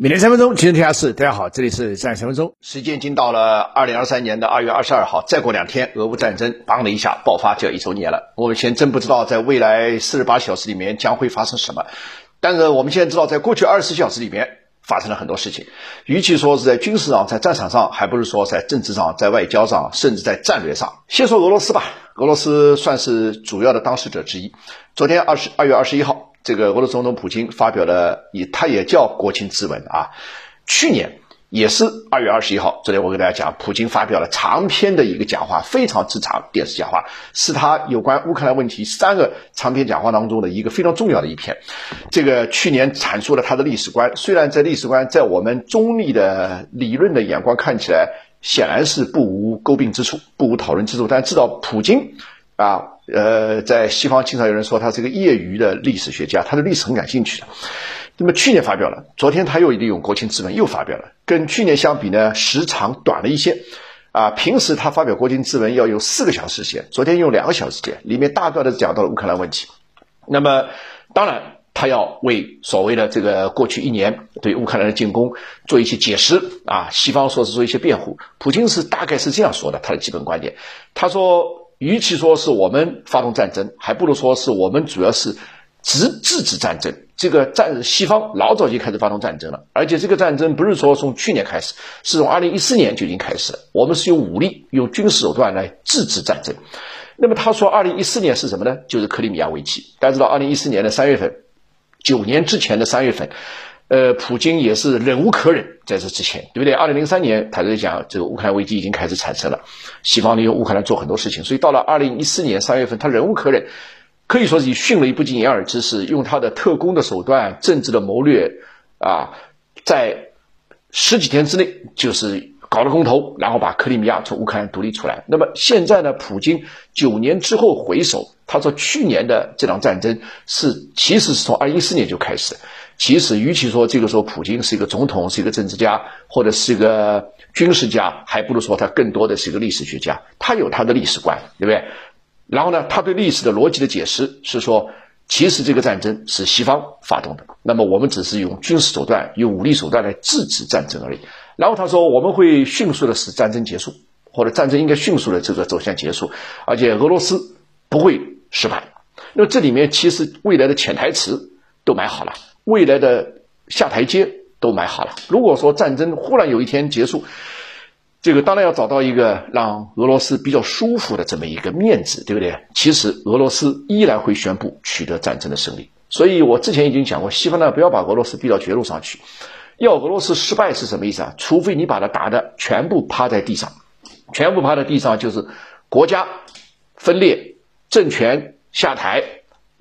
每天三分钟，今日天下事。大家好，这里是三三分钟。时间已经到了二零二三年的二月二十二号，再过两天，俄乌战争邦的一下爆发就要一周年了。我们现在真不知道在未来四十八小时里面将会发生什么，但是我们现在知道，在过去二十四小时里面发生了很多事情。与其说是在军事上、在战场上，还不如说在政治上、在外交上，甚至在战略上。先说俄罗斯吧，俄罗斯算是主要的当事者之一。昨天二十二月二十一号。这个俄罗斯总统普京发表了，以他也叫国情咨文啊。去年也是二月二十一号，昨天我给大家讲，普京发表了长篇的一个讲话，非常之长电视讲话，是他有关乌克兰问题三个长篇讲话当中的一个非常重要的一篇。这个去年阐述了他的历史观，虽然在历史观在我们中立的理论的眼光看起来显然是不无诟病之处，不无讨论之处，但至少普京。啊，呃，在西方经常有人说他是个业余的历史学家，他对历史很感兴趣的。那么去年发表了，昨天他又利用国情咨文又发表了，跟去年相比呢，时长短了一些。啊，平时他发表国情咨文要用四个小时时间，昨天用两个小时时间，里面大段的讲到了乌克兰问题。那么，当然他要为所谓的这个过去一年对乌克兰的进攻做一些解释啊，西方说是做一些辩护。普京是大概是这样说的，他的基本观点，他说。与其说是我们发动战争，还不如说是我们主要是制制止战争。这个战西方老早就开始发动战争了，而且这个战争不是说从去年开始，是从二零一四年就已经开始了。我们是用武力、用军事手段来制止战争。那么他说，二零一四年是什么呢？就是克里米亚危机。大家知道，二零一四年的三月份，九年之前的三月份。呃，普京也是忍无可忍，在这之前，对不对？二零零三年，他在讲这个乌克兰危机已经开始产生了，西方利用乌克兰做很多事情，所以到了二零一四年三月份，他忍无可忍，可以说是以迅雷不及掩耳之势，用他的特工的手段、政治的谋略啊，在十几天之内就是搞了公投，然后把克里米亚从乌克兰独立出来。那么现在呢，普京九年之后回首，他说去年的这场战争是其实是从二零一四年就开始。其实，与其说这个时候普京是一个总统，是一个政治家，或者是一个军事家，还不如说他更多的是一个历史学家。他有他的历史观，对不对？然后呢，他对历史的逻辑的解释是说，其实这个战争是西方发动的，那么我们只是用军事手段、用武力手段来制止战争而已。然后他说，我们会迅速的使战争结束，或者战争应该迅速的这个走向结束，而且俄罗斯不会失败。那么这里面其实未来的潜台词都买好了。未来的下台阶都埋好了。如果说战争忽然有一天结束，这个当然要找到一个让俄罗斯比较舒服的这么一个面子，对不对？其实俄罗斯依然会宣布取得战争的胜利。所以我之前已经讲过，西方呢不要把俄罗斯逼到绝路上去。要俄罗斯失败是什么意思啊？除非你把它打的全部趴在地上，全部趴在地上就是国家分裂、政权下台。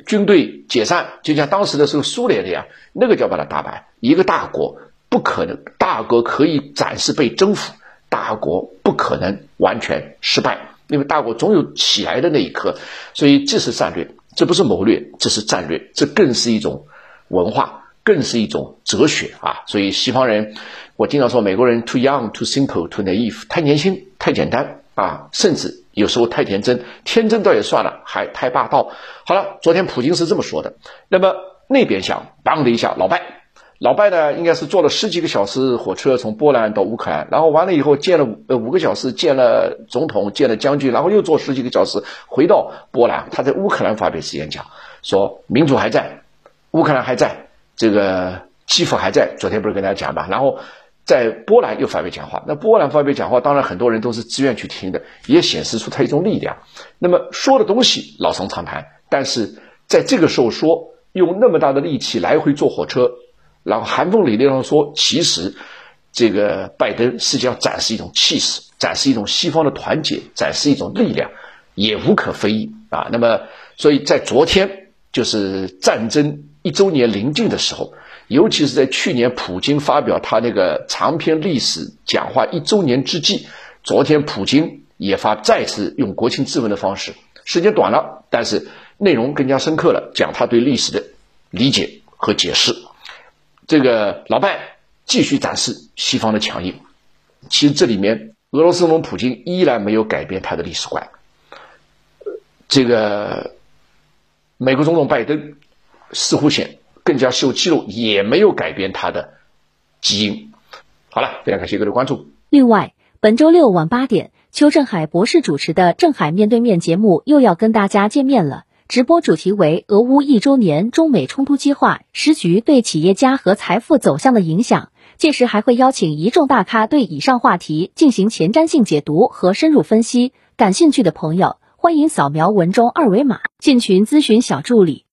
军队解散，就像当时的时候苏联那样，那个叫把它打败。一个大国不可能，大国可以暂时被征服，大国不可能完全失败，因为大国总有起来的那一刻。所以这是战略，这不是谋略，这是战略，这更是一种文化，更是一种哲学啊！所以西方人，我经常说美国人 too young, too simple, too naive，太年轻，太简单啊，甚至。有时候太天真，天真倒也算了，还太霸道。好了，昨天普京是这么说的。那么那边想，当的一下，老拜，老拜呢，应该是坐了十几个小时火车从波兰到乌克兰，然后完了以后见了呃五个小时，见了总统，见了将军，然后又坐十几个小时回到波兰。他在乌克兰发表演讲，说民主还在，乌克兰还在，这个基辅还在。昨天不是跟大家讲嘛，然后。在波兰又发表讲话，那波兰发表讲话，当然很多人都是自愿去听的，也显示出他一种力量。那么说的东西老生常谈，但是在这个时候说用那么大的力气来回坐火车，然后寒风凛冽上说，其实这个拜登实际上展示一种气势，展示一种西方的团结，展示一种力量，也无可非议啊。那么所以在昨天就是战争一周年临近的时候。尤其是在去年普京发表他那个长篇历史讲话一周年之际，昨天普京也发再次用国情咨文的方式，时间短了，但是内容更加深刻了，讲他对历史的理解和解释。这个老拜继续展示西方的强硬，其实这里面俄罗斯总统普京依然没有改变他的历史观。这个美国总统拜登似乎显。更加秀肌肉，也没有改变他的基因。好了，非常感谢各位关注。另外，本周六晚八点，邱振海博士主持的《郑海面对面》节目又要跟大家见面了。直播主题为俄乌一周年，中美冲突激化，时局对企业家和财富走向的影响。届时还会邀请一众大咖对以上话题进行前瞻性解读和深入分析。感兴趣的朋友，欢迎扫描文中二维码进群咨询小助理。